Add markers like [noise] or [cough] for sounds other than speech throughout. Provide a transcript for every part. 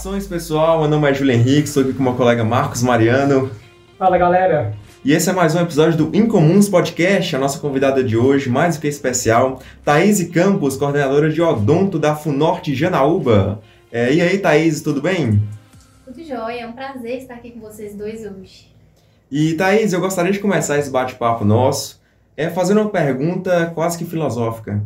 Saudações pessoal, meu nome é Júlio Henrique, estou aqui com meu colega Marcos Mariano. Fala galera! E esse é mais um episódio do Incomuns Podcast. A nossa convidada de hoje, mais do que especial, Thaís Campos, coordenadora de Odonto da Funorte Janaúba. É, e aí, Thaís, tudo bem? Tudo jóia, é um prazer estar aqui com vocês dois hoje. E Thaís, eu gostaria de começar esse bate-papo nosso é fazendo uma pergunta quase que filosófica.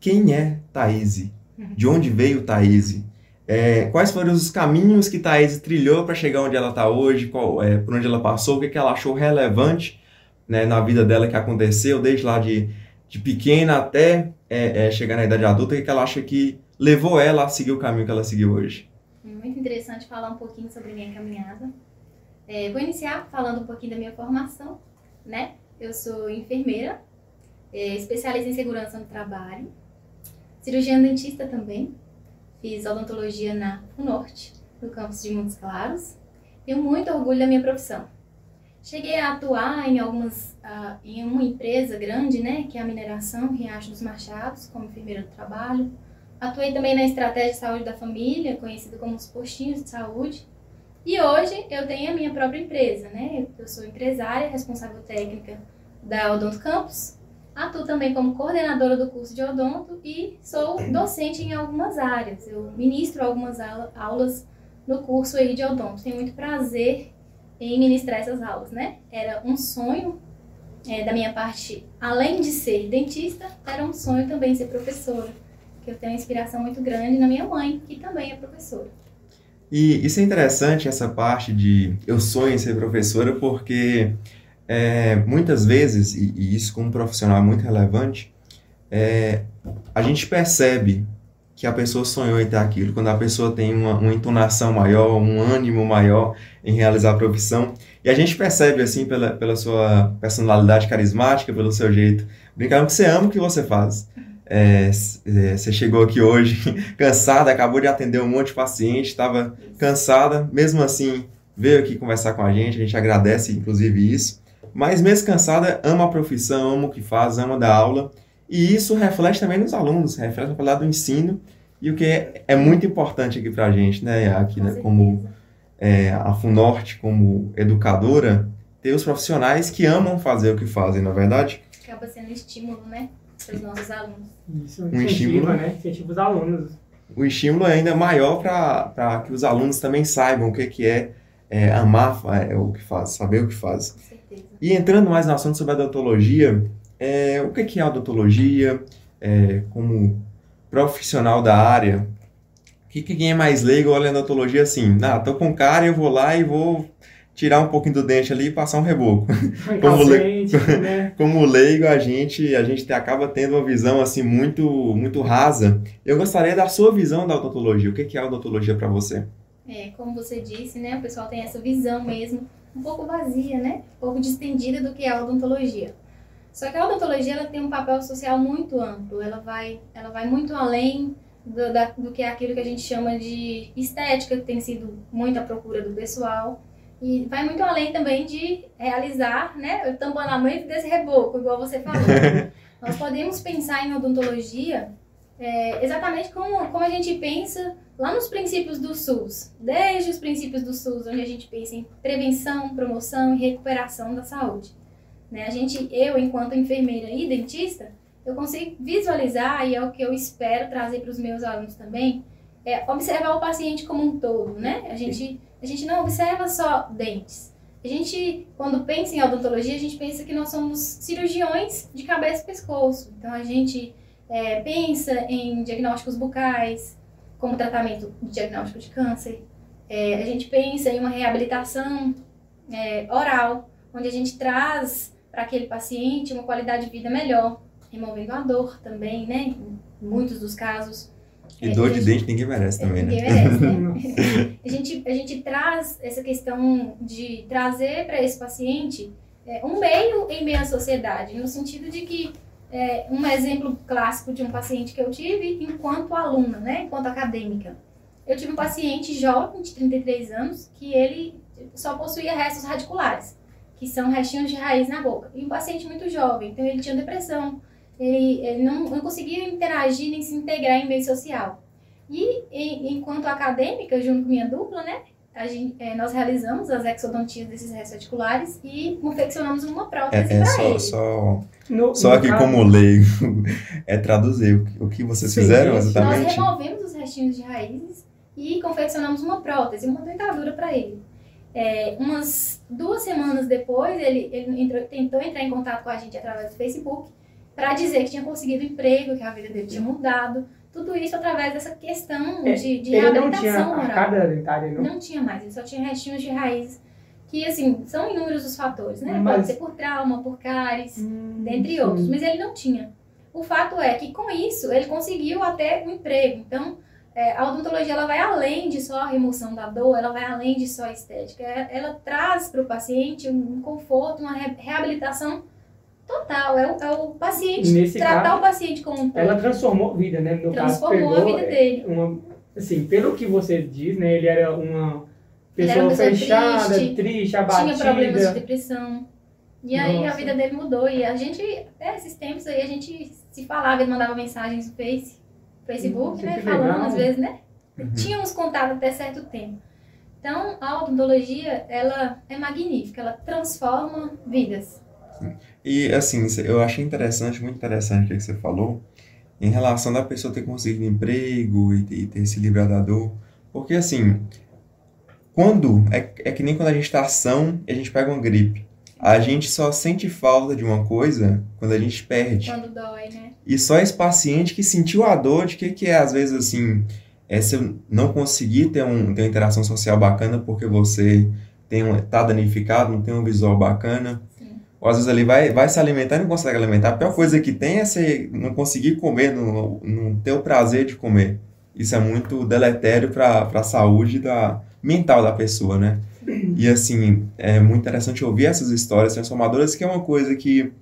Quem é Thaís? De onde veio Thaís? É, quais foram os caminhos que Thaís trilhou para chegar onde ela está hoje, qual, é, por onde ela passou, o que, que ela achou relevante né, na vida dela que aconteceu, desde lá de, de pequena até é, é, chegar na idade adulta, o que, que ela acha que levou ela a seguir o caminho que ela seguiu hoje. Muito interessante falar um pouquinho sobre minha caminhada. É, vou iniciar falando um pouquinho da minha formação, né? Eu sou enfermeira, é, especialista em segurança no trabalho, cirurgiã dentista também, Fiz odontologia na UNORTE, no campus de Montes Claros. Tenho muito orgulho da minha profissão. Cheguei a atuar em algumas, uh, em uma empresa grande, né, que é a mineração Riacho dos Machados, como enfermeira do trabalho. Atuei também na estratégia de saúde da família, conhecida como os postinhos de saúde. E hoje eu tenho a minha própria empresa, né? Eu sou empresária, responsável técnica da Odonto Campus, Atuo também como coordenadora do curso de odonto e sou docente em algumas áreas. Eu ministro algumas aulas no curso aí de odonto. Tenho muito prazer em ministrar essas aulas, né? Era um sonho é, da minha parte, além de ser dentista, era um sonho também ser professora. Que eu tenho uma inspiração muito grande na minha mãe, que também é professora. E isso é interessante, essa parte de eu sonho em ser professora, porque é, muitas vezes, e, e, isso como profissional é muito relevante, é, a gente percebe que a pessoa sonhou em ter aquilo, quando a pessoa tem uma, uma, entonação maior, um ânimo maior em realizar a profissão, e a gente percebe, assim, pela, pela sua personalidade carismática, pelo seu jeito, brincando que você ama o que você faz. É, é, você chegou aqui hoje [laughs] cansada, acabou de atender um monte de paciente, estava cansada, mesmo assim veio aqui conversar com a gente, a gente agradece inclusive isso. Mas mesmo cansada, ama a profissão, ama o que faz, ama dar aula. E isso reflete também nos alunos, reflete na qualidade do ensino. E o que é, é muito importante aqui para a gente, né, aqui, né, como é, a FUNORTE, como educadora, ter os profissionais que amam fazer o que fazem, na é verdade? Acaba sendo estímulo, né, para os nossos alunos. Isso, um estímulo, né, incentiva os alunos. O estímulo é ainda maior para que os alunos também saibam o que, que é, é amar é, o que faz, saber o que faz. E entrando mais no assunto sobre a odontologia, é, o que é a odontologia? É, como profissional da área, o que, que quem é mais leigo olha a odontologia assim? Ah, tô com cara eu vou lá e vou tirar um pouquinho do dente ali e passar um reboco. [laughs] Como, le... né? [laughs] como leigo, a gente, a gente acaba tendo uma visão assim muito, muito rasa. Eu gostaria da sua visão da odontologia. O que é a odontologia para você? É, como você disse, né? O pessoal tem essa visão mesmo um pouco vazia, né? Um pouco distendida do que é a odontologia. Só que a odontologia ela tem um papel social muito amplo, ela vai, ela vai muito além do, da, do que é aquilo que a gente chama de estética, que tem sido muito a procura do pessoal. E vai muito além também de realizar, né, o tamponamento desse reboco, igual você falou. [laughs] Nós podemos pensar em odontologia é, exatamente como, como a gente pensa lá nos princípios do SUS, desde os princípios do SUS, onde a gente pensa em prevenção, promoção e recuperação da saúde. Né? A gente, eu, enquanto enfermeira e dentista, eu consigo visualizar, e é o que eu espero trazer para os meus alunos também, é observar o paciente como um todo, né? A gente, a gente não observa só dentes. A gente, quando pensa em odontologia, a gente pensa que nós somos cirurgiões de cabeça e pescoço. Então, a gente é, pensa em diagnósticos bucais, como tratamento de diagnóstico de câncer. É, a gente pensa em uma reabilitação é, oral, onde a gente traz para aquele paciente uma qualidade de vida melhor, removendo a dor também, né? Em muitos dos casos. E dor de dente ninguém merece também, ninguém né? Ninguém merece, né? [laughs] [laughs] a, gente, a gente traz essa questão de trazer para esse paciente é, um meio em meio à sociedade, no sentido de que é, um exemplo clássico de um paciente que eu tive enquanto aluna, né, enquanto acadêmica. Eu tive um paciente jovem, de 33 anos, que ele só possuía restos radiculares, que são restinhos de raiz na boca. E um paciente muito jovem, então ele tinha depressão, ele, ele não, não conseguia interagir nem se integrar em meio social. E, e enquanto acadêmica, junto com minha dupla, né, gente, é, nós realizamos as exodontias desses restos articulares e confeccionamos uma prótese É, é para só, ele. só, No- só no aqui caso- como leigo, [laughs] é traduzir o que, o que vocês Sim, fizeram isso. Nós exatamente. removemos os restinhos de raízes e confeccionamos uma prótese, uma dentadura para ele. É, umas duas semanas depois, ele, ele entrou- tentou entrar em contato com a gente através do Facebook para dizer que tinha conseguido emprego, que a vida dele tinha mudado. Tudo isso através dessa questão É, de, de Ele não tinha reabilitação oral. dentária, não? Não tinha mais, ele só tinha restinhos de raízes, que assim, são inúmeros os fatores, né? Mas- Pode ser por trauma, por cáries, Hum, dentre sim. outros, mas ele não tinha. O fato é que com isso ele conseguiu até um emprego. Então, é, a odontologia ela vai além de só a remoção da dor, ela vai além de só a estética. É- Ela traz para o paciente um conforto, uma re- reabilitação total. É o, é o paciente, Nesse tratar caso, o paciente como um todo. Ela transformou a vida, né? No Transformou caso, a pegou, vida dele. Uma, assim, pelo que você diz, né? Ele era uma pessoa era uma pessoa fechada, triste, triste, abatida. tinha problemas de depressão. E aí a Nossa. vida dele mudou. E a gente, até esses tempos aí, a gente se falava, ele mandava mensagens no Face, Facebook, Nossa, né? Falando legal. às vezes, né? Uhum. Tínhamos contato até certo tempo. Então, a odontologia, ela é magnífica, ela transforma vidas. E assim, eu achei interessante, muito interessante o que você falou, em relação da pessoa ter conseguido emprego e ter, se livrado da dor. Porque assim, quando, é, é que nem quando a gente tá são e a gente pega uma gripe. A gente só sente falta de uma coisa quando a gente perde. Quando dói, né? E só esse paciente que sentiu a dor de que, que é, às vezes, assim, é se eu não conseguir ter, um, ter uma interação social bacana porque você tem um, tá danificado, não tem um visual bacana. Ou às vezes ele vai, vai se alimentar e não consegue alimentar. A pior coisa que tem é você não conseguir comer, não, não ter o prazer de comer. Isso é muito deletério para a saúde da, mental da pessoa, né? E assim, é muito interessante ouvir essas histórias transformadoras, que é uma coisa que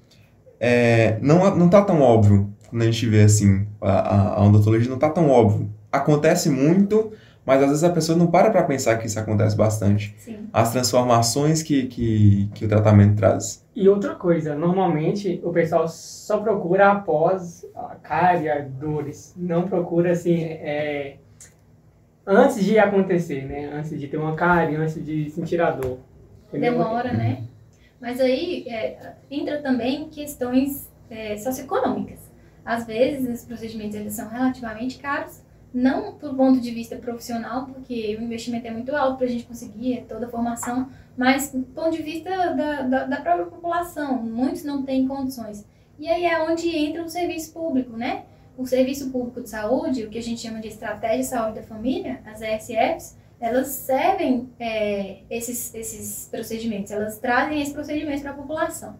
é, não, não tá tão óbvio quando a gente vê assim, a, a odontologia não tá tão óbvio. Acontece muito, mas às vezes a pessoa não para para pensar que isso acontece bastante. Sim. As transformações que, que, que o tratamento traz. E outra coisa, normalmente o pessoal só procura após a cárie, dores. Não procura assim, é, antes de acontecer, né? Antes de ter uma cárie, antes de sentir a dor. Entendeu? Demora, né? Mas aí é, entra também questões é, socioeconômicas. Às vezes, os procedimentos eles são relativamente caros, não do ponto de vista profissional, porque o investimento é muito alto para a gente conseguir é toda a formação, mas do ponto de vista da, da, da própria população. Muitos não têm condições. E aí é onde entra o serviço público, né? O Serviço Público de Saúde, o que a gente chama de Estratégia de Saúde da Família, as ESFs, elas servem é, esses, esses procedimentos, elas trazem esses procedimentos para a população.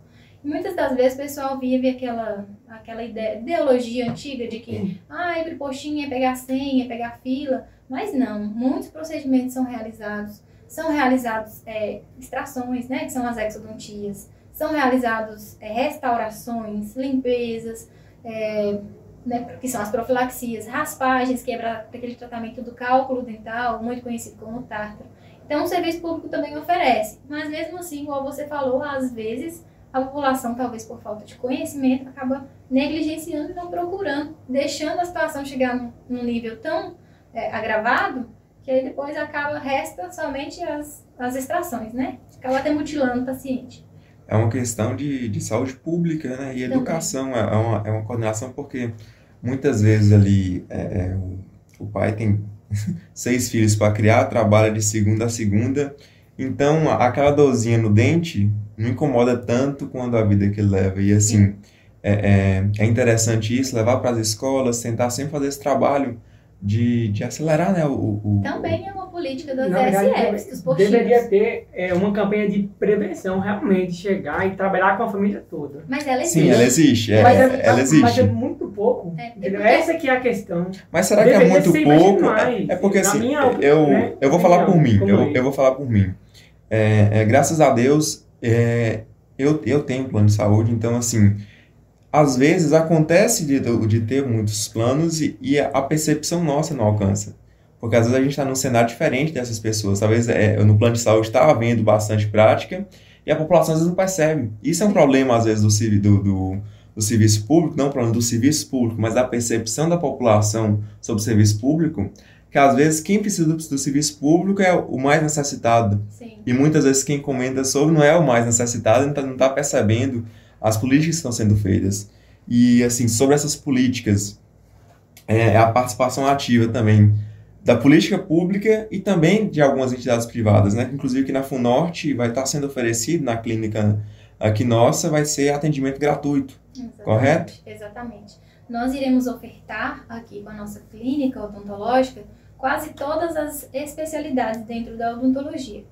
Muitas das vezes o pessoal vive aquela, aquela ideia, ideologia antiga de que ah, ir postinho é pegar senha, é pegar fila, mas não, muitos procedimentos são realizados, são realizados é, extrações, né, que são as exodontias, são realizados é, restaurações, limpezas, é, né, que são as profilaxias, raspagens, que é para aquele tratamento do cálculo dental, muito conhecido como tártaro. Então, o serviço público também oferece, mas mesmo assim, igual você falou, às vezes a população, talvez por falta de conhecimento, acaba negligenciando e não procurando, deixando a situação chegar num, num nível tão é, agravado que aí depois acaba, resta somente as, as extrações, né? Acaba até mutilando o paciente. É uma questão de, de saúde pública, né? E Também. educação é, é uma, é uma coordenação porque muitas vezes ali é, é, o, o pai tem [laughs] seis filhos para criar, trabalha de segunda a segunda, então a- aquela dorzinha no dente não incomoda tanto quando a vida que ele leva. E assim, é, é, é interessante isso, levar para as escolas, tentar sempre fazer esse trabalho de, de acelerar, né? O, o- Também é uma política das Na verdade, SFs, dos postinhos. deveria ter é, uma campanha de prevenção, realmente, chegar e trabalhar com a família toda. Mas ela existe. Sim, ela existe, é, mas, é, ela mas existe. é muito pouco. É, porque- Essa que é a questão. Mas será que é Deveria muito mais pouco? É, é porque assim, minha, eu, né, eu vou falar por mim, eu, eu vou falar por mim. É, é, graças a Deus, é, eu, eu tenho um plano de saúde, então assim, às vezes acontece de, de ter muitos planos e, e a percepção nossa não alcança. Porque às vezes a gente está num cenário diferente dessas pessoas. Talvez é, no plano de saúde está havendo bastante prática e a população às vezes não percebe. Isso é um problema, às vezes, do, do, do, do serviço público, não falando do serviço público, mas da percepção da população sobre o serviço público, que às vezes quem precisa do, do serviço público é o mais necessitado. Sim. E muitas vezes quem comenta sobre não é o mais necessitado, não está tá percebendo as políticas que estão sendo feitas. E, assim, sobre essas políticas, é, é a participação ativa também da política pública e também de algumas entidades privadas, né? Inclusive que na FUNORTE vai estar sendo oferecido na clínica aqui nossa, vai ser atendimento gratuito, Exatamente, correto? Exatamente. Nós iremos ofertar aqui com a nossa clínica odontológica quase todas as especialidades dentro da odontologia.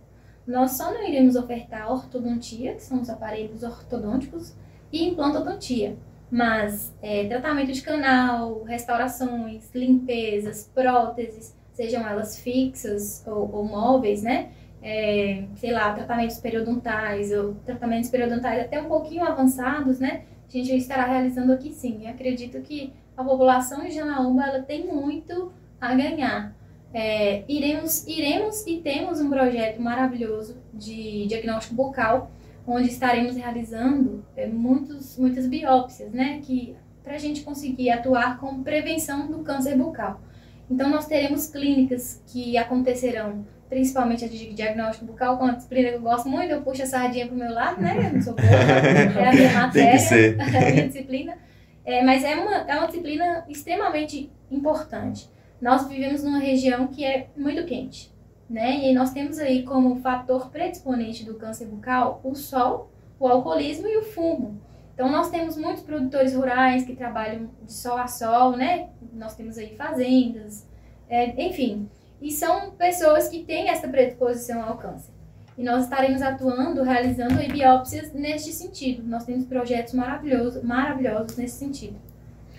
Nós só não iremos ofertar ortodontia, que são os aparelhos ortodônticos, e implantodontia. Mas é, tratamento de canal, restaurações, limpezas, próteses, sejam elas fixas ou, ou móveis, né? É, sei lá, tratamentos periodontais ou tratamentos periodontais até um pouquinho avançados, né? A gente estará realizando aqui sim. Eu acredito que a população de Janaúba ela tem muito a ganhar. É, iremos, iremos e temos um projeto maravilhoso de diagnóstico bucal, onde estaremos realizando é, muitos, muitas biópsias, né? Que para a gente conseguir atuar com prevenção do câncer bucal. Então, nós teremos clínicas que acontecerão, principalmente a de diagnóstico bucal, com a disciplina que eu gosto muito, eu puxo a sardinha para o meu lado, né? Eu não sou boa, [laughs] é a minha matéria, [laughs] é a minha disciplina. É, mas é uma, é uma disciplina extremamente importante. Nós vivemos numa região que é muito quente, né? E nós temos aí como fator predisponente do câncer bucal o sol, o alcoolismo e o fumo. Então, nós temos muitos produtores rurais que trabalham de sol a sol, né? Nós temos aí fazendas, é, enfim. E são pessoas que têm essa predisposição ao câncer. E nós estaremos atuando, realizando biópsias neste sentido. Nós temos projetos maravilhosos, maravilhosos nesse sentido.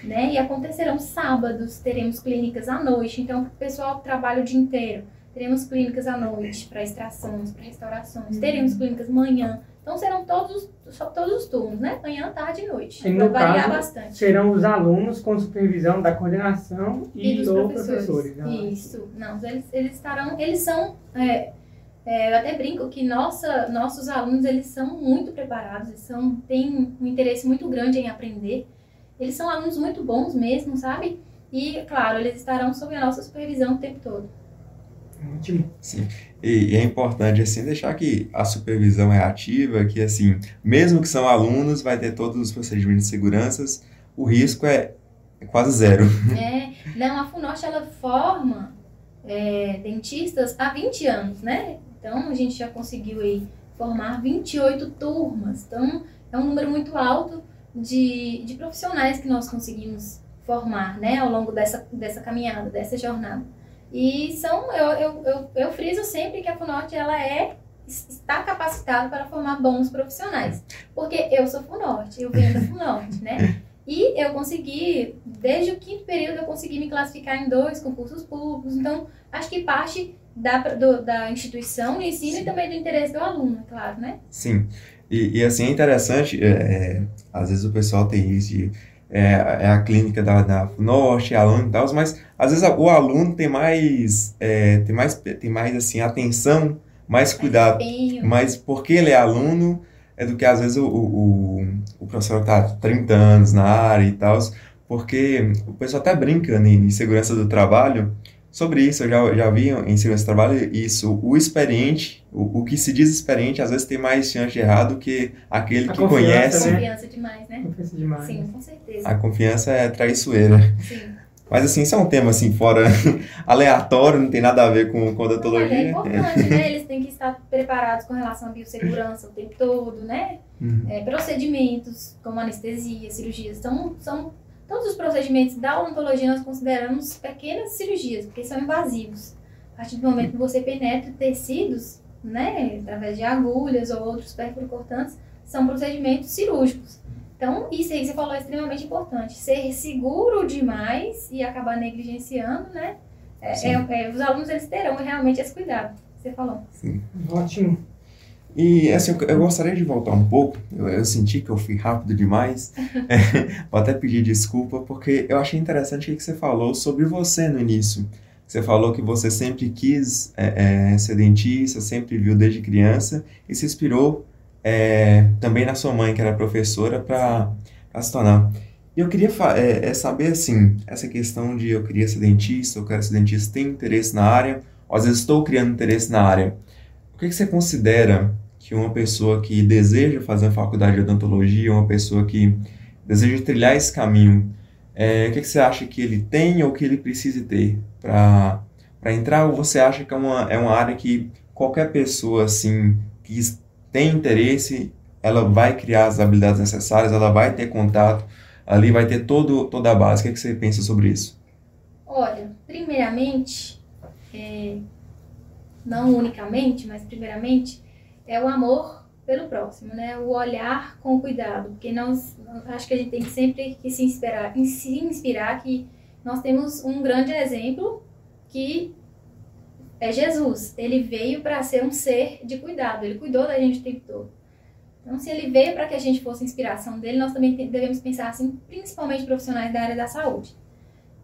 Né? E acontecerão sábados, teremos clínicas à noite. Então, o pessoal trabalha o dia inteiro, teremos clínicas à noite para extrações, para restaurações. Teremos clínicas manhã. Então, serão todos, só todos os turnos, né? Manhã, tarde e noite. E no variar bastante. serão os alunos com supervisão da coordenação e, E dos ou professores. professores. né? Isso. Não, eles, eles estarão. Eles são. é, é, eu até brinco que nossa, nossos alunos eles são muito preparados, eles são, têm um interesse muito grande em aprender. Eles são alunos muito bons mesmo, sabe? E, claro, eles estarão sob a nossa supervisão o tempo todo. Ótimo. E, e é importante, assim, deixar que a supervisão é ativa, que, assim, mesmo que são alunos, vai ter todos os procedimentos de segurança, o risco é, é quase zero. [laughs] É, não, a FUNORTE ela forma é, dentistas há 20 anos, né? Então a gente já conseguiu aí formar 28 turmas. Então é um número muito alto de, de profissionais que nós conseguimos formar, né? Ao longo dessa, dessa caminhada, dessa jornada. E são, eu, eu, eu, eu friso sempre que a FUNORTE ela é está capacitada para formar bons profissionais. Porque eu sou FUNORTE, eu venho da FUNORTE, né? [laughs] E eu consegui, desde o quinto período, eu consegui me classificar em dois concursos públicos. Então, acho que parte da, do- da instituição, do ensino e também do interesse do aluno, é claro, né? Sim, e, e assim é interessante, é, é, às vezes o pessoal tem isso de é, é a clínica da, da Norte, aluno e tal, mas às vezes o aluno tem mais, é, tem mais, tem mais assim, atenção, mais cuidado, mas porque ele é aluno, é do que às vezes o, o, o- professor está há 30 anos na área e tal, porque o pessoal até brinca né, em segurança do trabalho sobre isso, eu já, já vi em segurança do trabalho isso, o experiente, o, o que se diz experiente, às vezes tem mais chance de errar do que aquele A que conhece. né? Confiança demais, né? Confiança demais. Sim, com certeza. A confiança é traiçoeira. Sim. Mas assim, isso é um tema assim, fora [laughs] aleatório, não tem nada a ver com, com Mas é odontologia. importante, né? [laughs] Eles têm que estar preparados com relação à biossegurança o tempo todo, né? Uhum. É, procedimentos como anestesia, cirurgias. Então, são todos os procedimentos da odontologia nós consideramos pequenas cirurgias, porque são invasivos. A partir do momento que você penetra tecidos, né, através de agulhas ou outros cortantes, são procedimentos cirúrgicos. Então, isso aí que você falou é extremamente importante. Ser seguro demais e acabar negligenciando, né? É, Sim. é- é, os alunos eles terão realmente esse cuidado você falou. Ótimo. E assim, eu- eu gostaria de voltar um pouco. Eu, eu senti que eu fui rápido demais. [laughs] É, vou até pedir desculpa, porque eu achei interessante o que você falou sobre você no início. Você falou que você sempre quis é, é, ser dentista, sempre viu desde criança e se inspirou é, também na sua mãe, que era professora, para se tornar. E eu queria é, é, saber, assim, essa questão de eu queria ser dentista, eu quero ser dentista, tem interesse na área, ou às vezes estou criando interesse na área. O que, que você considera que uma pessoa que deseja fazer a faculdade de odontologia, uma pessoa que deseja trilhar esse caminho, é, o que, que você acha que ele tem ou que ele precise ter para entrar? Ou você acha que é uma, é uma área que qualquer pessoa, assim, que tem interesse, ela vai criar as habilidades necessárias, ela vai ter contato, ali vai ter todo, toda a base. O que, que você pensa sobre isso? Olha, primeiramente, é, não unicamente, mas primeiramente, é o amor pelo próximo, né? O olhar com cuidado, porque nós acho que a gente tem sempre que se inspirar, se inspirar que nós temos um grande exemplo que é Jesus. Ele veio para ser um ser de cuidado, ele cuidou da gente o tempo todo. Então, se ele veio para que a gente fosse inspiração dele, nós também devemos pensar assim, principalmente profissionais da área da saúde.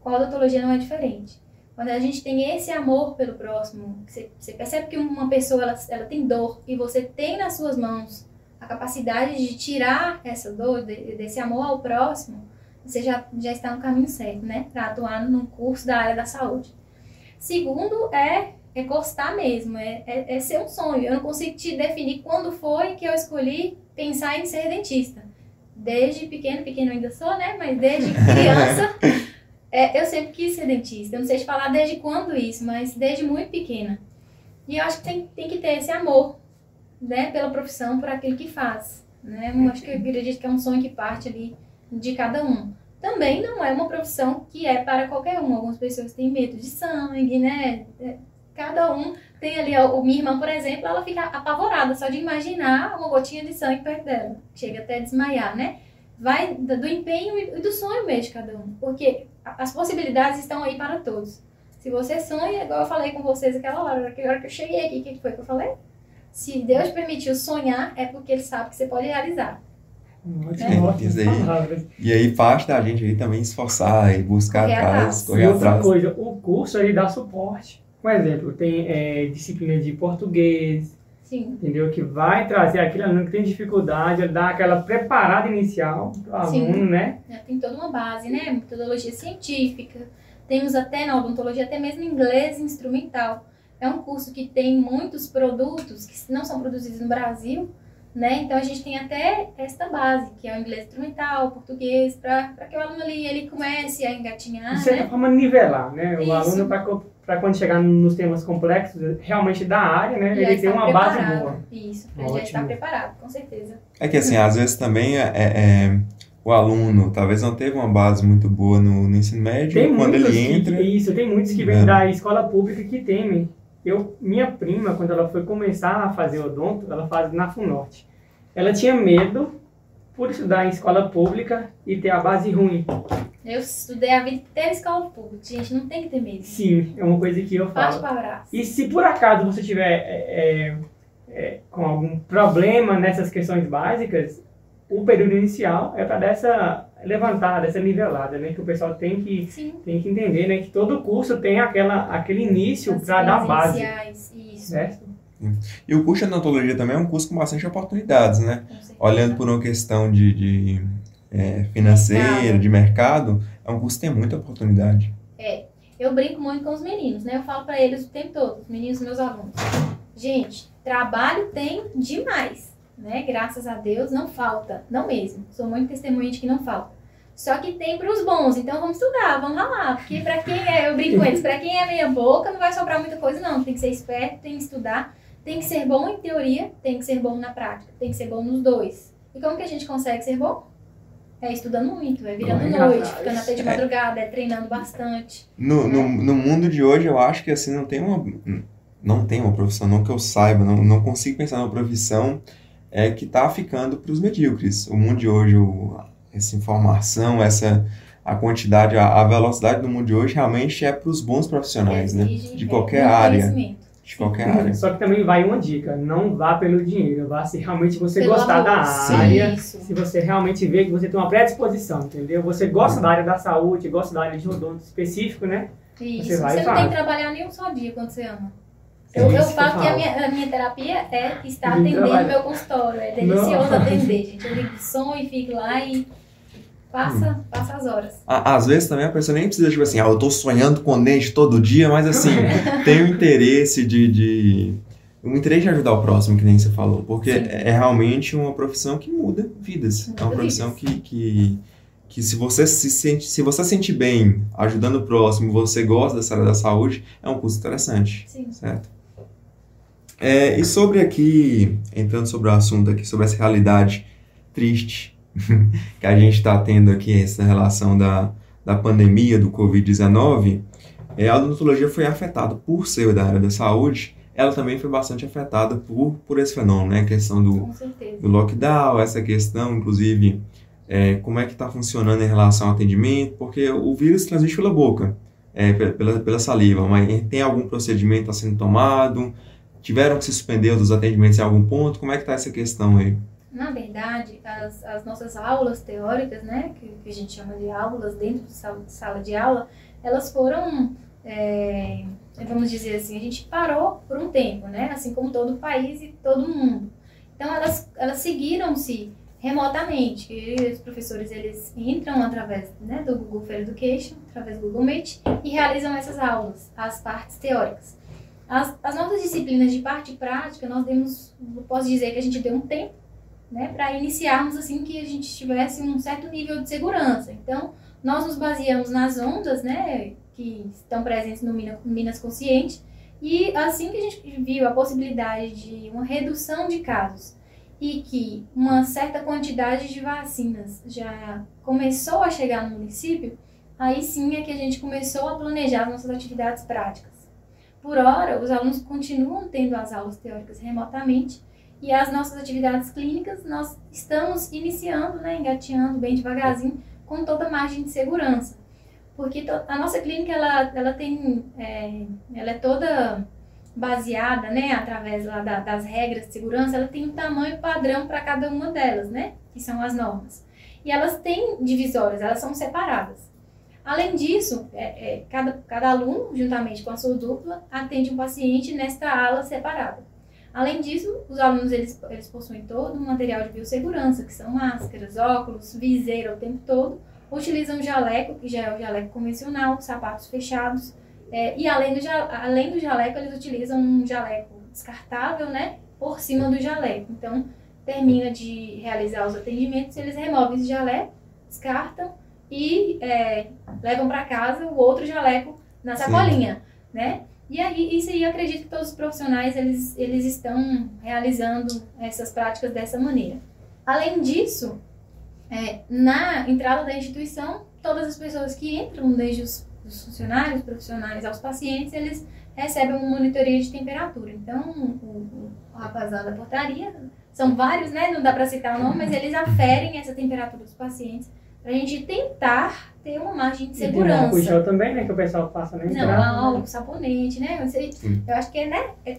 A odontologia não é diferente. Quando a gente tem esse amor pelo próximo, você, você percebe que uma pessoa ela, ela tem dor e você tem nas suas mãos a capacidade de tirar essa dor, de, desse amor ao próximo, você já, já está no caminho certo, né? Para atuar num curso da área da saúde. Segundo é é gostar mesmo, é, é, é, ser um sonho. Eu não consigo te definir quando foi que eu escolhi pensar em ser dentista. Desde pequeno, pequeno ainda sou, né? Mas desde [laughs] criança, é, eu sempre quis ser dentista. Eu não sei te falar desde quando isso, mas desde muito pequena. E eu acho que tem, tem que ter esse amor, né? Pela profissão, por aquilo que faz. Né? Eu acho que eu acredito que é um sonho que parte ali de cada um. Também não é uma profissão que é para qualquer um. Algumas pessoas têm medo de sangue, né? Cada um tem ali, o minha irmã, por exemplo, ela fica apavorada só de imaginar uma gotinha de sangue perto dela. Chega até a desmaiar, né? Vai do empenho e do sonho mesmo de cada um. Porque as possibilidades estão aí para todos. Se você sonha, igual eu falei com vocês aquela hora, que hora que eu cheguei aqui, o que foi que eu falei? Se Deus permitiu sonhar, é porque Ele sabe que você pode realizar. É. E aí parte da gente aí também esforçar e buscar correr atrás, correr e atrás. Outra coisa, o curso ele dá suporte. Um exemplo, tem é, disciplina de português, Sim. entendeu? Que vai trazer aquele aluno que tem dificuldade, dar aquela preparada inicial para o aluno, né? É, tem toda uma base, né? Metodologia científica. Temos até na odontologia, até mesmo inglês instrumental. É um curso que tem muitos produtos que não são produzidos no Brasil, né? Então a gente tem até esta base, que é o inglês instrumental, o português, para que o aluno ali ele comece a engatinhar. De certa né? forma, nivelar, né? O Isso. aluno, para quando chegar nos temas complexos, realmente da área, né? Já ele tem uma preparado. base boa. Isso, ele já está preparado, com certeza. É que assim, às vezes também é, é, o aluno talvez não teve uma base muito boa no, no ensino médio, Tem quando muitos ele entra. que, isso, tem muitos que É. vêm da escola pública que temem. Eu, minha prima, quando ela foi começar a fazer odonto, ela faz na FUNORTE. Ela tinha medo por estudar em escola pública e ter a base ruim. Eu estudei a vida inteira em escola pública, gente, não tem que ter medo. Sim, é uma coisa que eu Parte falo. para abraço. E se por acaso você tiver é, é, é, com algum problema nessas questões básicas, o período inicial é para dessa levantada, essa nivelada, né? Que o pessoal tem que, Sim. tem que entender, né? Que todo curso tem aquela, aquele início para dar base, Isso. certo? E o curso de odontologia também é um curso com bastante oportunidades, né? Olhando por uma questão de, de, é, financeira, de mercado, é um curso que tem muita oportunidade. Eu brinco muito com os meninos, né? Eu falo pra eles o tempo todo, os meninos, meus alunos. Gente, trabalho tem demais, né? Graças a Deus, não falta, não mesmo. Sou muito testemunha de que não falta. Só que tem pros bons, então vamos estudar, vamos ralar. Porque pra quem é, eu brinco com eles, pra quem é meia boca, não vai sobrar muita coisa, não. Tem que ser esperto, tem que estudar, tem que ser bom em teoria, tem que ser bom na prática, tem que ser bom nos dois. E como que a gente consegue ser bom? É estudando muito, é virando noite, atrás. ficando até de madrugada, é treinando bastante. No, no, no mundo de hoje, eu acho que assim, não tem uma, não tem uma profissão, não que eu saiba, não, não consigo pensar numa profissão é, que está ficando para os medíocres. O mundo de hoje, o, essa informação, essa a quantidade, a, a velocidade do mundo de hoje realmente é para os bons profissionais, né? De qualquer área. De qualquer área. Só que também vai uma dica, não vá pelo dinheiro, vá se realmente você Pelo gostar amor. da Sim, área, isso. se você realmente vê que você tem uma predisposição, entendeu? Você gosta da área da saúde, gosta da área de odonto específico, né? Isso. Você Você, vai e não tem que trabalhar nem um só dia quando você ama. É Eu, eu falo que a minha, a minha terapia é estar atendendo trabalhar. meu consultório. É delicioso Não. atender, gente. Eu ligo som e fico lá e passa, hum. passa as horas. Às vezes também a pessoa nem precisa, tipo assim, ah, eu tô sonhando com dente todo dia, mas assim, [laughs] tem o interesse de, de o interesse de ajudar o próximo, que nem você falou, porque Sim. é realmente uma profissão que muda vidas. Muda é uma profissão que, que, que se você se sente, se você sente bem ajudando o próximo, você gosta dessa área da saúde, é um curso interessante, Sim. certo? É, e sobre aqui, entrando sobre o assunto aqui, sobre essa realidade triste [laughs] que a gente está tendo aqui, essa relação da, da pandemia do Covid-19, é, a odontologia foi afetada por ser da área da saúde, ela também foi bastante afetada por, por esse fenômeno, né? A questão do, do lockdown, essa questão, inclusive, é, como é que está funcionando em relação ao atendimento, porque o vírus transmite pela boca, é, pela, pela saliva, mas tem algum procedimento está sendo tomado? Tiveram que se suspender os atendimentos em algum ponto? Como é que está essa questão aí? Na verdade, as, as nossas aulas teóricas, né, que, que a gente chama de aulas dentro de sala, de, sala de aula, elas foram é, vamos dizer assim, a gente parou por um tempo, né? Assim como todo o país e todo mundo. Então elas, elas seguiram-se remotamente. Os professores eles entram através né, do Google Education, através do Google Meet e realizam essas aulas, as partes teóricas. As, as nossas disciplinas de parte prática, nós demos, posso dizer que a gente deu um tempo, né, para iniciarmos assim que a gente tivesse um certo nível de segurança. Então, nós nos baseamos nas ondas, né, que estão presentes no Minas Consciente. E assim que a gente viu a possibilidade de uma redução de casos e que uma certa quantidade de vacinas já começou a chegar no município, aí sim é que a gente começou a planejar nossas atividades práticas. Por hora, os alunos continuam tendo as aulas teóricas remotamente e as nossas atividades clínicas nós estamos iniciando, né, engateando bem devagarzinho, com toda a margem de segurança. Porque a nossa clínica ela, ela tem é, ela é toda baseada né através lá da, das regras de segurança ela tem um tamanho padrão para cada uma delas né que são as normas. E elas têm divisórias elas são separadas além disso é, é, cada, cada aluno juntamente com a sua dupla atende um paciente nesta ala separada além disso os alunos eles, eles possuem todo um material de biossegurança que são máscaras óculos viseira o tempo todo utilizam jaleco, que já é o jaleco convencional, sapatos fechados, é, e além do, além do jaleco, eles utilizam um jaleco descartável, né, por cima do jaleco. Então, termina de realizar os atendimentos, eles removem esse jaleco, descartam e é, levam para casa o outro jaleco na sacolinha, Sim. né? E aí, isso aí, eu acredito que todos os profissionais, eles, eles estão realizando essas práticas dessa maneira. Além disso, é, na entrada da instituição, todas as pessoas que entram, desde os, os funcionários, profissionais aos pacientes, eles recebem uma monitoria de temperatura. Então, o, o rapazão da portaria, são vários, né? Não dá para citar o nome, mas eles aferem essa temperatura dos pacientes para a gente tentar ter uma margem de segurança. E tem um também, né? Que o pessoal passa na entrada. Não, álcool, sabonete, né? Eu, sei, eu acho que é, né? É,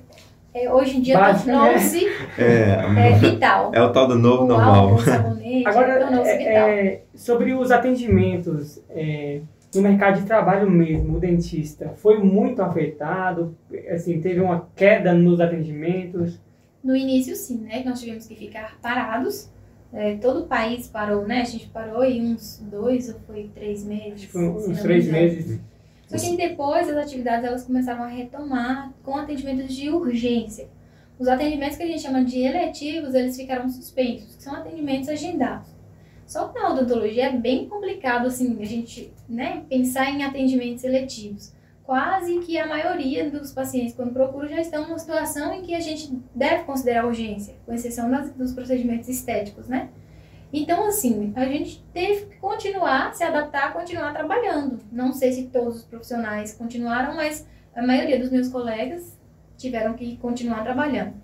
é, hoje em dia tornou-se é, é, vital. É o tal do novo o normal. Álcool, sabonete, Agora, é, é, sobre os atendimentos é, no mercado de trabalho mesmo, o dentista foi muito afetado, assim, teve uma queda nos atendimentos? No início, sim, né? Nós tivemos que ficar parados. É, todo o país parou, né? A gente parou em uns dois ou foi três meses. Acho que foi uns três meses. Só que depois as atividades elas começaram a retomar com atendimentos de urgência. Os atendimentos que a gente chama de eletivos, eles ficaram suspensos, que são atendimentos agendados. Só que na odontologia é bem complicado assim a gente, né, pensar em atendimentos eletivos. Quase que a maioria dos pacientes quando procuram já estão numa situação em que a gente deve considerar urgência, com exceção das, dos procedimentos estéticos, né? Então, assim, a gente teve que continuar, se adaptar, continuar trabalhando. Não sei se todos os profissionais continuaram, mas a maioria dos meus colegas tiveram que continuar trabalhando.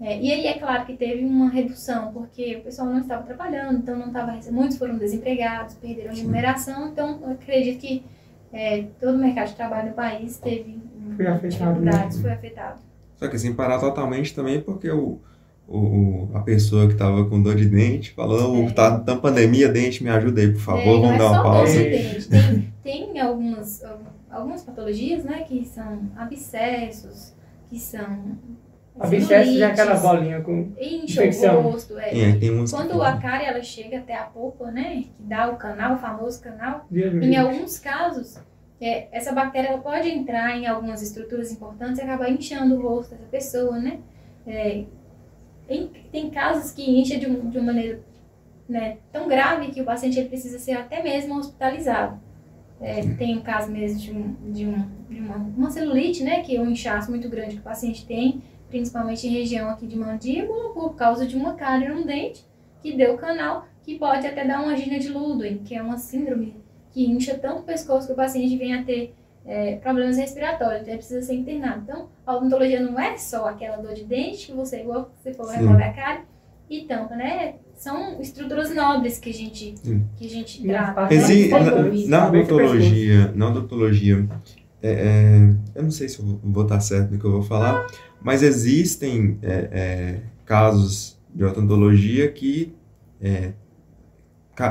É, e aí é claro que teve uma redução, porque o pessoal não estava trabalhando, então não estava muitos foram desempregados, perderam remuneração, então acredito que é, todo o mercado de trabalho no país teve foi afetado, né? foi afetado. Só que assim, parar totalmente também porque o, o, a pessoa que estava com dor de dente falou, é. tá, tá pandemia, dente, me ajuda aí, por favor, é, vamos é dar uma pausa. Tem, tem algumas, algumas patologias, né, que são abscessos, que são A já é aquela bolinha com Incha infecção. o rosto, é. É, tem Quando a cárie ela chega até a polpa, né, que dá o canal, o famoso canal, Deus em livre. alguns casos, é, essa bactéria ela pode entrar em algumas estruturas importantes e acabar inchando o rosto dessa pessoa, né? É, em- tem casos que incha de, um- de uma maneira né, tão grave que o paciente ele precisa ser até mesmo hospitalizado. É, tem um caso mesmo de, um, de, um, de uma, uma celulite, né, que é um inchaço muito grande que o paciente tem, principalmente em região aqui de mandíbula, por causa de uma cárie no dente que deu canal, que pode até dar uma angina de Ludwig, que é uma síndrome que incha tanto o pescoço que o paciente vem a ter é, problemas respiratórios, então ele precisa ser internado. Então, a odontologia não é só aquela dor de dente que você, igual você falou, Sim. remover a cárie e tampa, né? São estruturas nobres que a gente, Sim. que a gente trata. Foi na, na odontologia, na odontologia, é, é, eu não sei se eu vou- vou estar certo no que eu vou falar, mas existem é, é, casos de odontologia que é,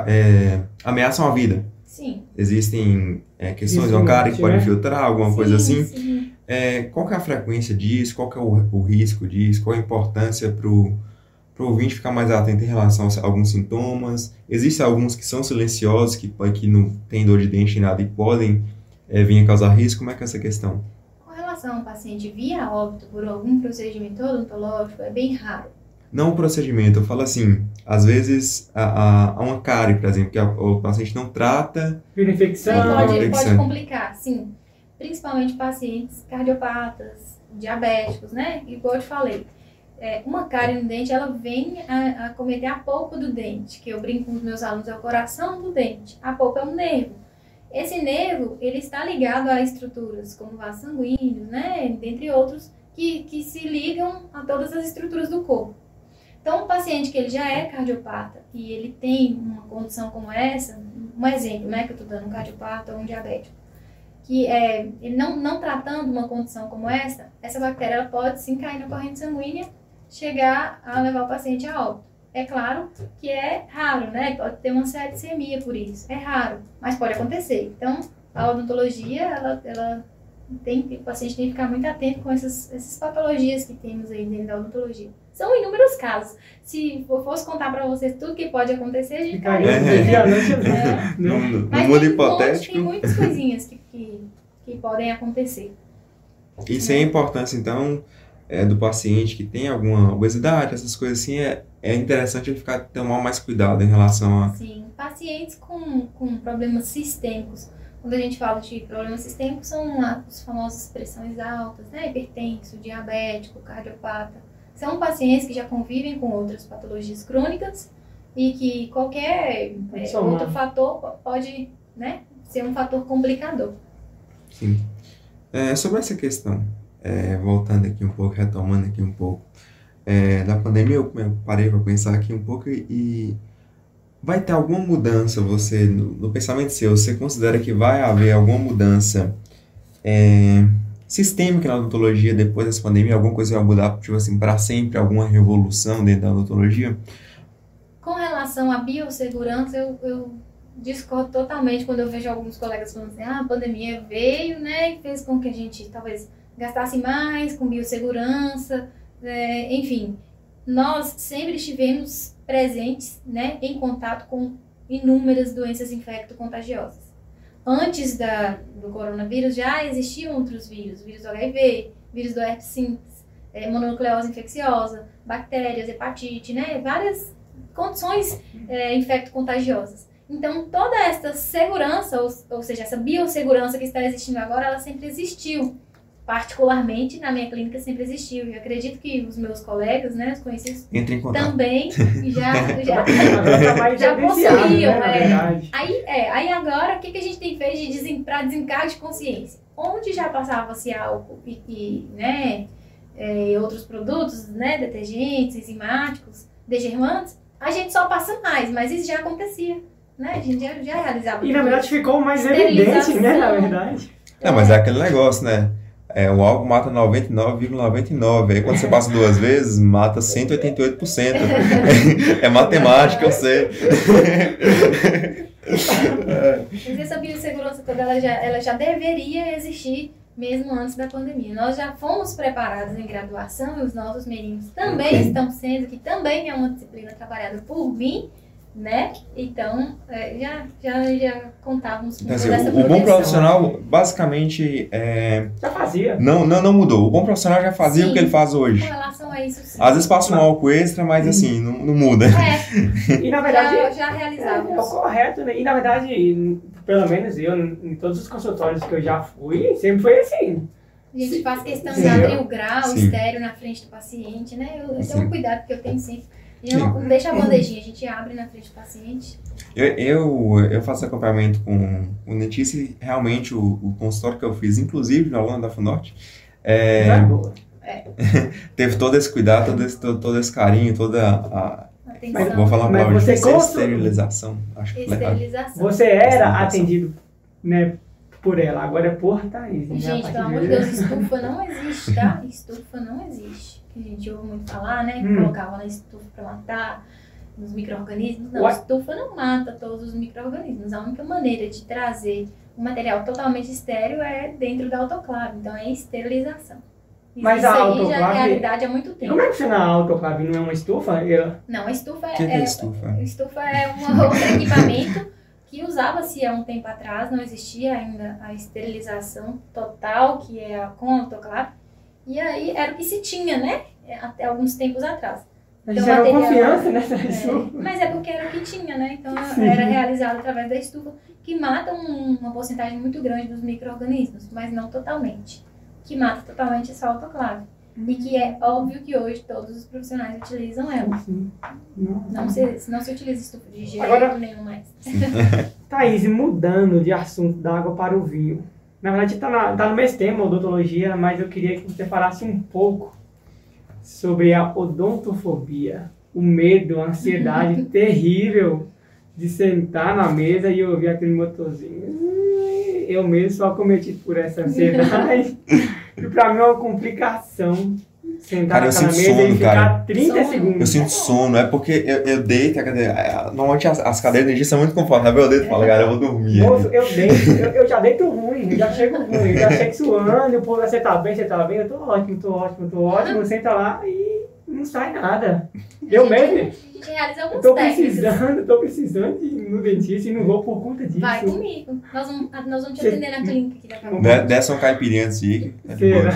é, ameaçam a vida. Sim. Existem é, questões Isso, oncárias que podem né? filtrar, alguma coisa Sim, assim. sim. É, qual que é a frequência disso? Qual que é o, o risco disso? Qual a importância para o ouvinte ficar mais atento em relação a alguns sintomas? Existem alguns que são silenciosos, que, que não tem dor de dente nem nada e podem é, vir a causar risco. Como é que é essa questão? Relação ao paciente via óbito por algum procedimento odontológico, é bem raro. Não o procedimento, eu falo assim, às vezes há, uma cárie, por exemplo, que a- o paciente não trata, Vira infecção. pode, pode complicar, sim. Principalmente pacientes cardiopatas, diabéticos, né? Igual eu te falei. É, uma cárie no dente, ela vem a, a cometer a polpa do dente, que eu brinco com os meus alunos, é o coração do dente. A polpa é um nervo. Esse nervo, ele está ligado a estruturas como vasos sanguíneos, né? Dentre outros, que, que se ligam a todas as estruturas do corpo. Então, um paciente que ele já é cardiopata e ele tem uma condição como essa, um exemplo, né, que eu estou dando, um cardiopata ou um diabético, que é, ele não, não tratando uma condição como essa, essa bactéria ela pode sim cair na corrente sanguínea, chegar a levar o paciente a óbito. É claro que é raro, né? Pode ter uma septicemia por isso. É raro, mas pode acontecer. Então, a odontologia, ela, ela tem, o paciente tem que ficar muito atento com essas, essas patologias que temos aí dentro da odontologia. São inúmeros casos. Se eu fosse contar para vocês tudo que pode acontecer, a gente Ficaria É. um noite. É. [laughs] no, né? no Mas mundo tem, monte, hipotético. tem muitas coisinhas que, que, que podem acontecer. Isso é a importância, então, é, do paciente que tem alguma obesidade, essas coisas assim, é, é interessante ele ficar tomar mais cuidado em relação a. Sim, pacientes com, com problemas sistêmicos. Quando a gente fala de problemas sistêmicos, são lá os famosos pressões altas, né? Hipertenso, diabético, cardiopata. São pacientes que já convivem com outras patologias crônicas e que qualquer é, outro fator po- pode né, ser um fator complicador. Sim. É, sobre essa questão, é, voltando aqui um pouco, retomando aqui um pouco, é, da pandemia, eu parei para pensar aqui um pouco e vai ter alguma mudança, você, no, no pensamento seu, você considera que vai haver alguma mudança é, sistêmica na odontologia depois dessa pandemia? Alguma coisa vai mudar, tipo assim, para sempre, alguma revolução dentro da odontologia? Com relação à biossegurança, eu, eu discordo totalmente quando eu vejo alguns colegas falando assim, ah, a pandemia veio, né, e fez com que a gente talvez gastasse mais com biossegurança, é, enfim. Nós sempre estivemos presentes, né, em contato com inúmeras doenças infecto-contagiosas. Antes da, do coronavírus já existiam outros vírus, vírus do HIV, vírus do herpes simples, é, mononucleose infecciosa, bactérias, hepatite, né, várias condições é, infecto-contagiosas. Então, toda essa segurança, ou, ou seja, essa biossegurança que está existindo agora, ela sempre existiu. Particularmente, na minha clínica, sempre existiu. E eu acredito que os meus colegas, né, os conhecidos, também [laughs] já, já, [laughs] Agora tá Já evidenciado, possuíam, né, é. Aí, é, aí agora, o que, que a gente tem feito de desen, para desencargo de consciência? Onde já passava-se álcool e, e, né, é, outros produtos, né, detergentes, enzimáticos, degermantes, a gente só passa mais, mas isso já acontecia, né? A gente já, já realizava. E na verdade ficou mais evidente, né, na verdade. Não, mas é aquele negócio, né? É, o álcool mata 99,99. Aí quando você passa duas [laughs] vezes, mata 188%. [laughs] É, matemática, eu sei. Mas essa biossegurança toda, ela já, ela já deveria existir mesmo antes da pandemia. Nós já fomos preparados em graduação e os nossos meninos também estão sendo, que também é uma disciplina trabalhada por mim, né? Então, é, já, já, já contávamos com assim, essa o, o bom profissional, basicamente, é, Já fazia. não, não, não mudou. O bom profissional já fazia Sim. o que ele faz Com hoje. relação a isso, sim. Às vezes passa um álcool extra, mas assim, não, não muda. É, E na verdade, já, já é, é o realizávamos. correto, né? E na verdade, pelo menos eu, em todos os consultórios que eu já fui, sempre foi assim. A gente faz questão Sim. de abrir o grau, o Sim. estéreo na frente do paciente, né? Eu, tenho um cuidado que eu tenho sempre. E não, deixa a bandejinha, a gente abre na frente do paciente. Eu, eu, eu faço acompanhamento com o dentista e realmente o, o consultório que eu fiz, inclusive no Alana da Funorte, é, é boa. [laughs] teve todo esse cuidado, todo esse, todo, todo esse carinho, toda a. Atenção. Vou falar uma palavra você gosta- esterilização. Acho que. Esterilização. Você era Esterilização. atendido, né, por ela, agora é por Thaís. né? Gente, pelo amor de de Deus, estufa não existe, tá? [laughs] Estufa não existe. Que a gente ouve muito falar, né? Que Hum. colocava na estufa pra matar os micro-organismos. Não, Ué? estufa não mata todos os micro-organismos. A única maneira de trazer um material totalmente estéreo é dentro da autoclave. Então é esterilização. Isso Mas a aí já autoclave- é realidade há muito tempo. como é que funciona a autoclave? Não é uma estufa? Ela... Não, a estufa O que, que é é, estufa? Estufa é uma, [laughs] outro equipamento que usava-se há um tempo atrás, não existia ainda a esterilização total, que é a com autoclave. E aí era o que se tinha, né? Até alguns tempos atrás. A Então, era material- confiança nessa É, estufa. mas é porque era o que tinha, né? Então Sim. era realizado através da estufa, que mata um- uma porcentagem muito grande dos micro-organismos, mas não totalmente. Que mata totalmente essa autoclave. E que é óbvio que hoje todos os profissionais utilizam ela. Sim. Não. Não se, não se utiliza estufa de jeito Agora- nenhum mais. [laughs] Thaís, mudando de assunto da água para o vinho. Na verdade, está tá no mesmo tema, odontologia, mas eu queria que você falasse um pouco sobre a odontofobia. O medo, a ansiedade [laughs] terrível de sentar na mesa e ouvir aquele motorzinho. Eu mesmo sou acometido por essa ansiedade. [laughs] [laughs] e pra mim é uma complicação sentar Cara, eu sinto mesa e sono, ficar cara. 30 Sono. segundos. Eu sinto sono, é porque eu, eu deito, quer dizer, é, normalmente as, as cadeiras de dentista são muito confortáveis, eu deito e falo, cara, eu vou dormir. Moço, eu deito, eu, eu já deito ruim, já chego ruim, eu já chego suando, o povo, você tá bem, você tá bem, eu tô ótimo, tô ótimo, tô ótimo, senta lá e não sai nada. [laughs] Eu mesmo, eu alguns tô precisando, tô precisando de ir no dentista e não vou por conta disso. Vai comigo. Nós vamos, nós vamos te atender na clínica aqui da Cabo. De, desce uma caipirinha antes de ir, tá de Será?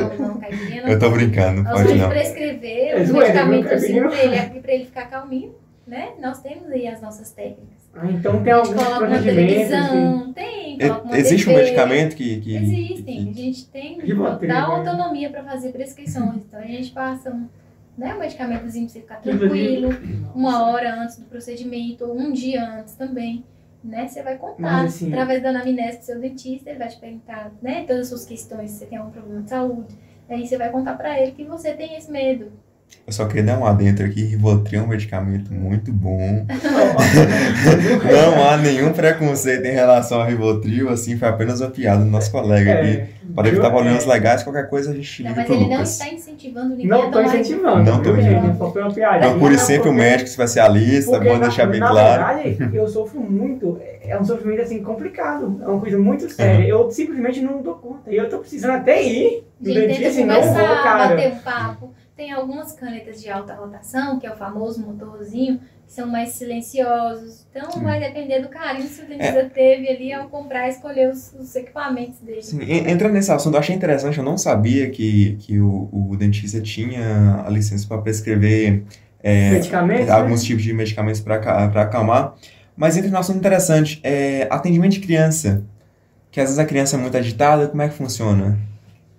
Não, boa. não, caipirinha não. Eu tô brincando, Nós pode vamos não. prescrever É um zoeira, viu, medicamentozinho caipirinha? pra ele, pra ele ficar calminho, né? Nós temos aí as nossas técnicas. Ah, então tem A gente alguns coloca procedimentos, assim. televisão, tem, coloca uma E- Existe um TV. medicamento que. que Existem, a que- gente tem Rivotril, dá né? autonomia para fazer prescrições. Então a gente passa um, né, um medicamentozinho para você ficar tranquilo, uma hora antes do procedimento, ou um dia antes também. Né? Você vai contar Mas, assim- através da anamnese do seu dentista, ele vai te perguntar né, todas as suas questões, se você tem algum problema de saúde. Aí você vai contar para ele que você tem esse medo. Eu só queria dar um adentro aqui. Rivotril é um medicamento muito bom. [laughs] Não há nenhum preconceito em relação a Rivotril, assim, foi apenas uma piada do nosso colega aqui. É, Para evitar problemas é, legais, qualquer coisa a gente Não, liga mas pro ele não Lucas. está incentivando ninguém Não a tomar incentivando, Não viu, incentivando. Só foi uma piadinha. Procure Não, sempre um porque- médico especialista, bom na, deixar bem na claro. verdade, eu sofro muito. É um sofrimento assim complicado. É uma coisa muito séria. Eu simplesmente não dou conta. E eu tô precisando até ir A no gente tenta vou, conversar, cara. bater um papo. Tem algumas canetas de alta rotação, que é o famoso motorzinho, que são mais silenciosos. Então Sim. vai depender do carinho que o dentista teve ali ao comprar e escolher os, os equipamentos dele. Sim, en- entrando nesse assunto, eu achei interessante, eu não sabia que, que o, o dentista tinha a licença para prescrever é, Medicamentos, né? alguns tipos de medicamentos para acalmar. Mas entra num assunto interessante, é, atendimento de criança, que às vezes a criança é muito agitada, como é que funciona?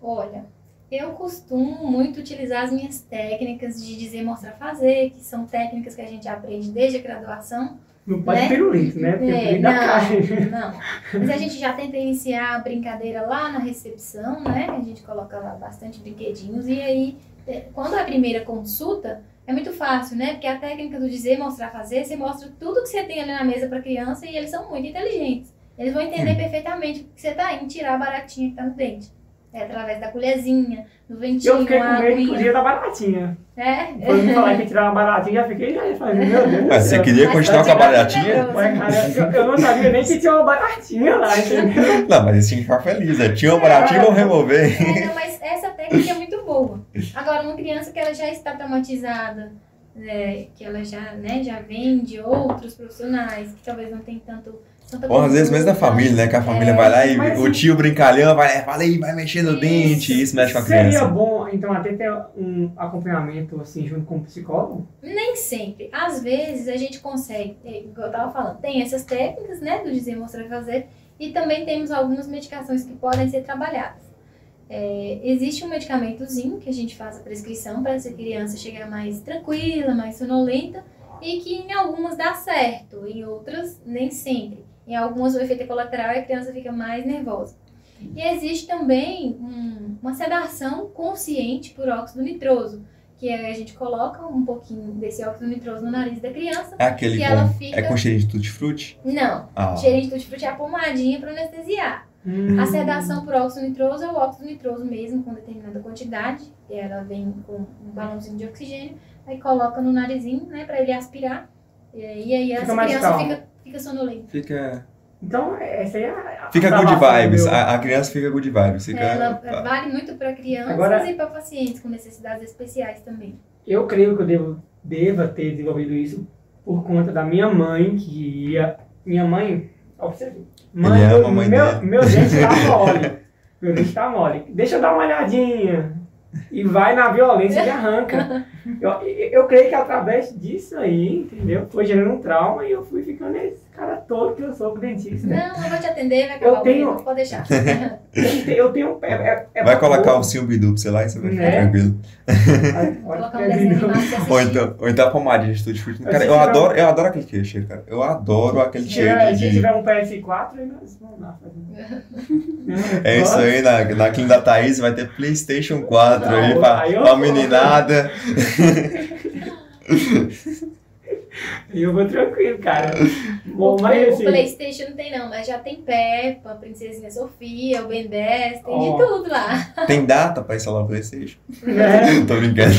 Olha, eu costumo muito utilizar as minhas técnicas de dizer, mostrar, fazer, que são técnicas que a gente aprende desde a graduação. Não pode né? pirulito, né? Porque É, dá caixa. não, não. Mas a gente já tenta iniciar a brincadeira lá na recepção, né? A gente coloca lá bastante brinquedinhos e aí, é, quando é a primeira consulta, é muito fácil, né? Porque a técnica do dizer, mostrar, fazer, você mostra tudo que você tem ali na mesa para criança e eles são muito inteligentes. Eles vão entender perfeitamente que você tá indo tirar a baratinha que tá no dente. É através da colherzinha, do ventinho, eu fiquei com medo, inclusive, aguinha. da baratinha. É, Quando me falaram que ia tirar uma baratinha, já fiquei, já falei, meu Deus do Mas você queria Mas continuar com a baratinha? cara, eu, eu não sabia nem que tinha uma baratinha lá, entendeu? Não, mas eles tinham que ficar felizes. né? Tinha uma baratinha, vão remover. É, não, mas essa técnica é muito boa. Agora, uma criança que ela já está traumatizada, é, que ela já, né, já vem de outros profissionais, que talvez não tem tanto. Ou às vezes mesmo da conduta, família, né? Que a família É, vai lá e mas o tio brincalhão vai, fala aí, vai mexer no Isso. dente. E isso mexe com a Seria criança. bom, então, até ter um acompanhamento, assim, junto com o psicólogo? Nem sempre. Às vezes a gente consegue, é, igual eu tava falando, tem essas técnicas, né, do dizer, mostrar e fazer, e também temos algumas medicações que podem ser trabalhadas. É, existe um medicamentozinho que a gente faz a prescrição para essa criança chegar mais tranquila, mais sonolenta, e que em algumas dá certo, em outras nem sempre. Em algumas o efeito é colateral e a criança fica mais nervosa. E existe também um- uma sedação consciente por óxido nitroso, que é, a gente coloca um pouquinho desse óxido nitroso no nariz da criança É aquele ela com. fica. É com cheirinho de tutti-frutti? Não, Ah. cheirinho de tutti-frutti é a pomadinha para anestesiar. Hum. A sedação por óxido nitroso é o óxido nitroso mesmo, com determinada quantidade. E ela vem com um balãozinho de oxigênio, aí coloca no narizinho, né, para ele aspirar. E aí, mais criança fica, fica sonolenta. Fica. Então, essa aí é a. a Fica good vibes. meu. A, a criança fica good vibes. Fica. Ela vale muito para crianças Agora- e para pacientes com necessidades especiais também. Eu creio que eu devo, deva ter desenvolvido isso por conta da minha mãe, que ia. Minha mãe. Ó, pra você ver. Mãe, Ele ama meu, a mãe meu, meu dente tá [laughs] mole. Meu dente tá mole. Deixa eu dar uma olhadinha. E vai na violência e arranca. Eu, eu, eu creio que através disso aí, entendeu? Foi gerando um trauma e eu fui ficando esse cara todo que eu sou com dentista. né? Não, eu vou te atender, vai acabar Eu o tenho- medo, pode deixar. [laughs] Eu tenho- Eu. É, é, é Vai colocar o Silvio pra você lá e você vai ficar É. tranquilo. [laughs] Colocar um desenho pra Ou assistir. então, ou então a pomadinha de tutti-frutti. Cara, eu cheiro- adoro, eu adoro aquele cheiro, cheiro, cara. Eu adoro aquele Se cheiro tiver, de. se tiver um PS4, aí nós vamos lá fazer. É isso aí, na, na clínica da Thaís vai ter Playstation 4 aí Não, pra, aí eu- pra meninada. [laughs] E eu vou tranquilo, cara. O, Bom, mas o assim. Playstation não tem não, mas já tem Peppa, Princesinha Sofia, o Ben 10, tem Ó. de tudo lá. Tem data pra instalar o Playstation? né? [laughs] tô brincando.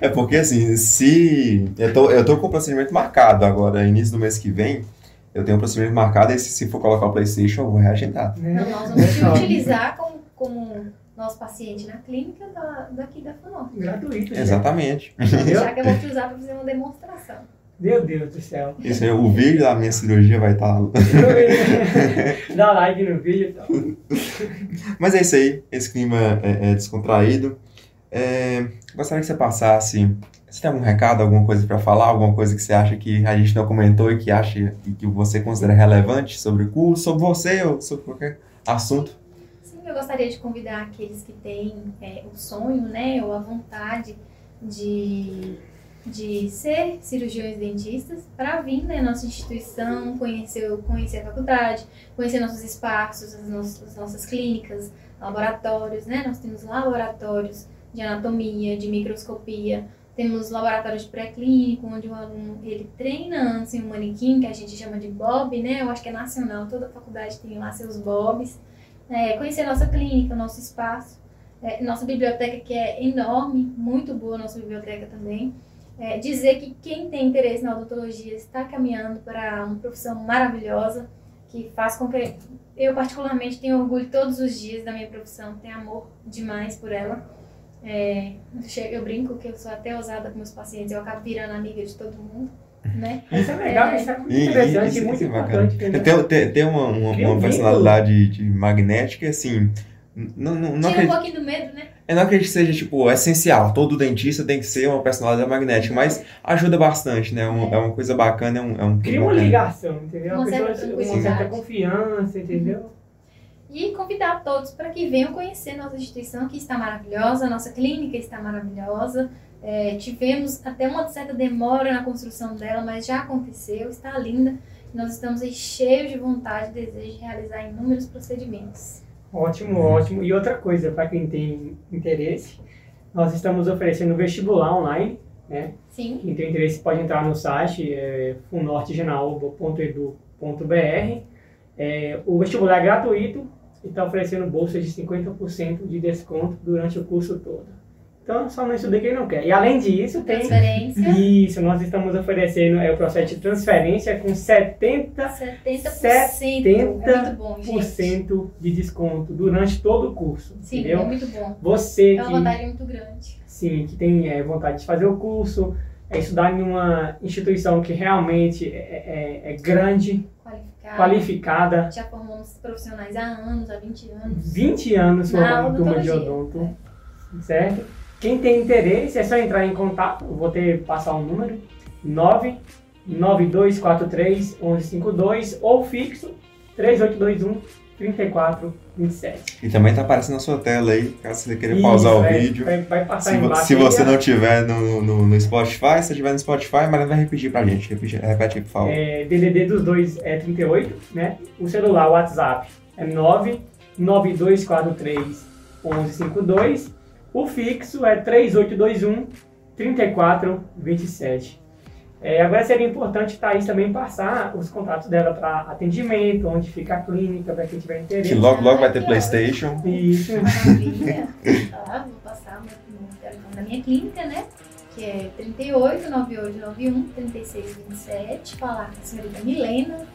é porque assim, se. Eu tô, eu tô com o procedimento marcado agora, início do mês que vem. Eu tenho um procedimento marcado e se, se for colocar o Playstation, eu vou reagendar. Não, nós vamos te utilizar como, como nosso paciente na clínica da, daqui da FUNOR. Gratuito. Exatamente. Já que eu vou te usar para fazer uma demonstração. Meu Deus do céu. Isso aí, o vídeo da minha cirurgia vai estar lá. [laughs] Dá like no vídeo e tal. [laughs] Mas é isso aí, esse clima é, é descontraído. É, gostaria que você passasse. Você tem algum recado, alguma coisa para falar, alguma coisa que você acha que a gente não comentou e que acha e que você considera relevante sobre o curso, sobre você ou sobre qualquer assunto? Eu gostaria de convidar aqueles que têm é, o sonho, né, ou a vontade de, de ser cirurgiões dentistas para vir na nossa instituição, conhecer, conhecer a faculdade, conhecer nossos espaços, as nossas, as nossas clínicas, laboratórios, né? Nós temos laboratórios de anatomia, de microscopia, temos laboratórios de pré-clínico, onde o aluno ele treina antes em um manequim, que a gente chama de bob, né? Eu acho que é nacional, toda faculdade tem lá seus bobs. É, conhecer nossa clínica, nosso espaço, é, nossa biblioteca que é enorme, muito boa nossa biblioteca também. É, dizer que quem tem interesse na odontologia está caminhando para uma profissão maravilhosa, que faz com que eu particularmente tenho orgulho todos os dias da minha profissão, tenho amor demais por ela. É, eu brinco que eu sou até ousada com meus pacientes, eu acabo virando amiga de todo mundo, né? Isso é legal, isso é muito E- interessante isso- e muito isso é bacana. importante. entendeu? Tem, tem, tem uma, uma, um uma personalidade de magnética, assim. Não, não, não, Tira um acredito, pouquinho do medo, né? eu não acredito que seja, tipo, essencial. Todo dentista tem que ser uma personalidade magnética, mas ajuda bastante, né? É um- é uma coisa bacana, é um, é um Cria uma bacana. ligação, entendeu? Uma pessoa- uma certa confiança, entendeu? E convidar todos para que venham conhecer nossa instituição, que está maravilhosa, nossa clínica está maravilhosa. É, tivemos até uma certa demora na construção dela, mas já aconteceu, está linda. Nós estamos aí cheios de vontade e desejo de realizar inúmeros procedimentos. Ótimo, ótimo. E outra coisa, para quem tem interesse, nós estamos oferecendo vestibular online, né? Sim, Quem tem interesse pode entrar no site é. É, o vestibular é gratuito, e está oferecendo bolsas de 50% de desconto durante o curso todo. Então, só não estuda quem não quer. E além disso, tem. Transferência. Isso, nós estamos oferecendo é, o processo de transferência com 70% 70%. É muito bom, gente. de desconto durante todo o curso. Sim, entendeu? é muito bom. Você É uma que, vantagem muito grande. sim, que tem é, vontade de fazer o curso, é estudar em uma instituição que realmente é, é- é grande, Qualificado. qualificada, Já formamos profissionais há anos, há 20 anos. 20 anos formando turma de odonto, certo? Quem tem interesse é só entrar em contato, vou ter passar um número, 99243 1152 ou fixo 3821 3427. E também tá aparecendo na sua tela aí, caso você queira pausar o Isso, vídeo. Vai, vai passar Se, embaixo. se você não tiver no, no, no Spotify, se tiver no Spotify, mas vai repetir pra gente. Repete, repete aí, por favor. É, DDD dos dois é 38, né? O celular, o WhatsApp é 99243 1152. O fixo é 3821 3427. É, agora seria importante Thaís também passar os contatos dela para atendimento, onde fica a clínica, para quem tiver Que interesse. logo, logo vai ter Playstation. Isso. Maravilha. [laughs] Vou passar o meu telefone da minha clínica, né? Que é 38 9891 3627. Falar com a senhorita Milena.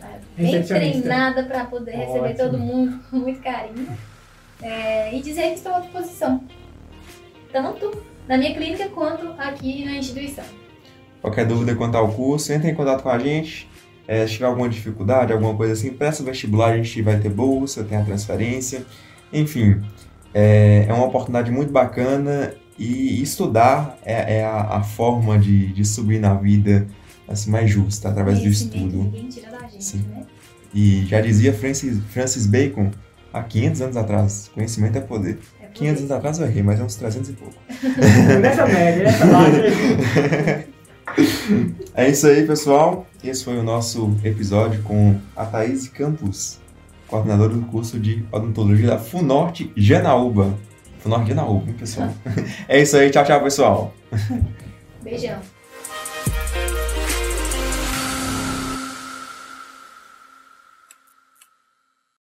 tá Bem treinada para poder receber Ótimo. todo mundo com muito carinho. É, e dizer que estou à disposição. Tanto na minha clínica quanto aqui na instituição. Qualquer dúvida quanto ao curso, entre em contato com a gente. É, se tiver alguma dificuldade, alguma coisa assim, peça o vestibular, a gente vai ter bolsa, tem a transferência. Enfim, é, é uma oportunidade muito bacana e estudar é, é a, a forma de, de subir na vida assim, mais justa, através do estudo. Ninguém tira da gente, Sim. né? E já dizia Francis, Francis Bacon há 500 anos atrás, conhecimento é poder. É por 500 isso. anos atrás eu errei, mas é uns 300 e pouco. [laughs] Nessa média, nessa base. É isso aí, pessoal. Esse foi o nosso episódio com a Thaís Campos, coordenadora do curso de odontologia da Funorte Janaúba. Funorte Janaúba, hein, pessoal? [laughs] É isso aí, tchau, tchau, pessoal. Beijão.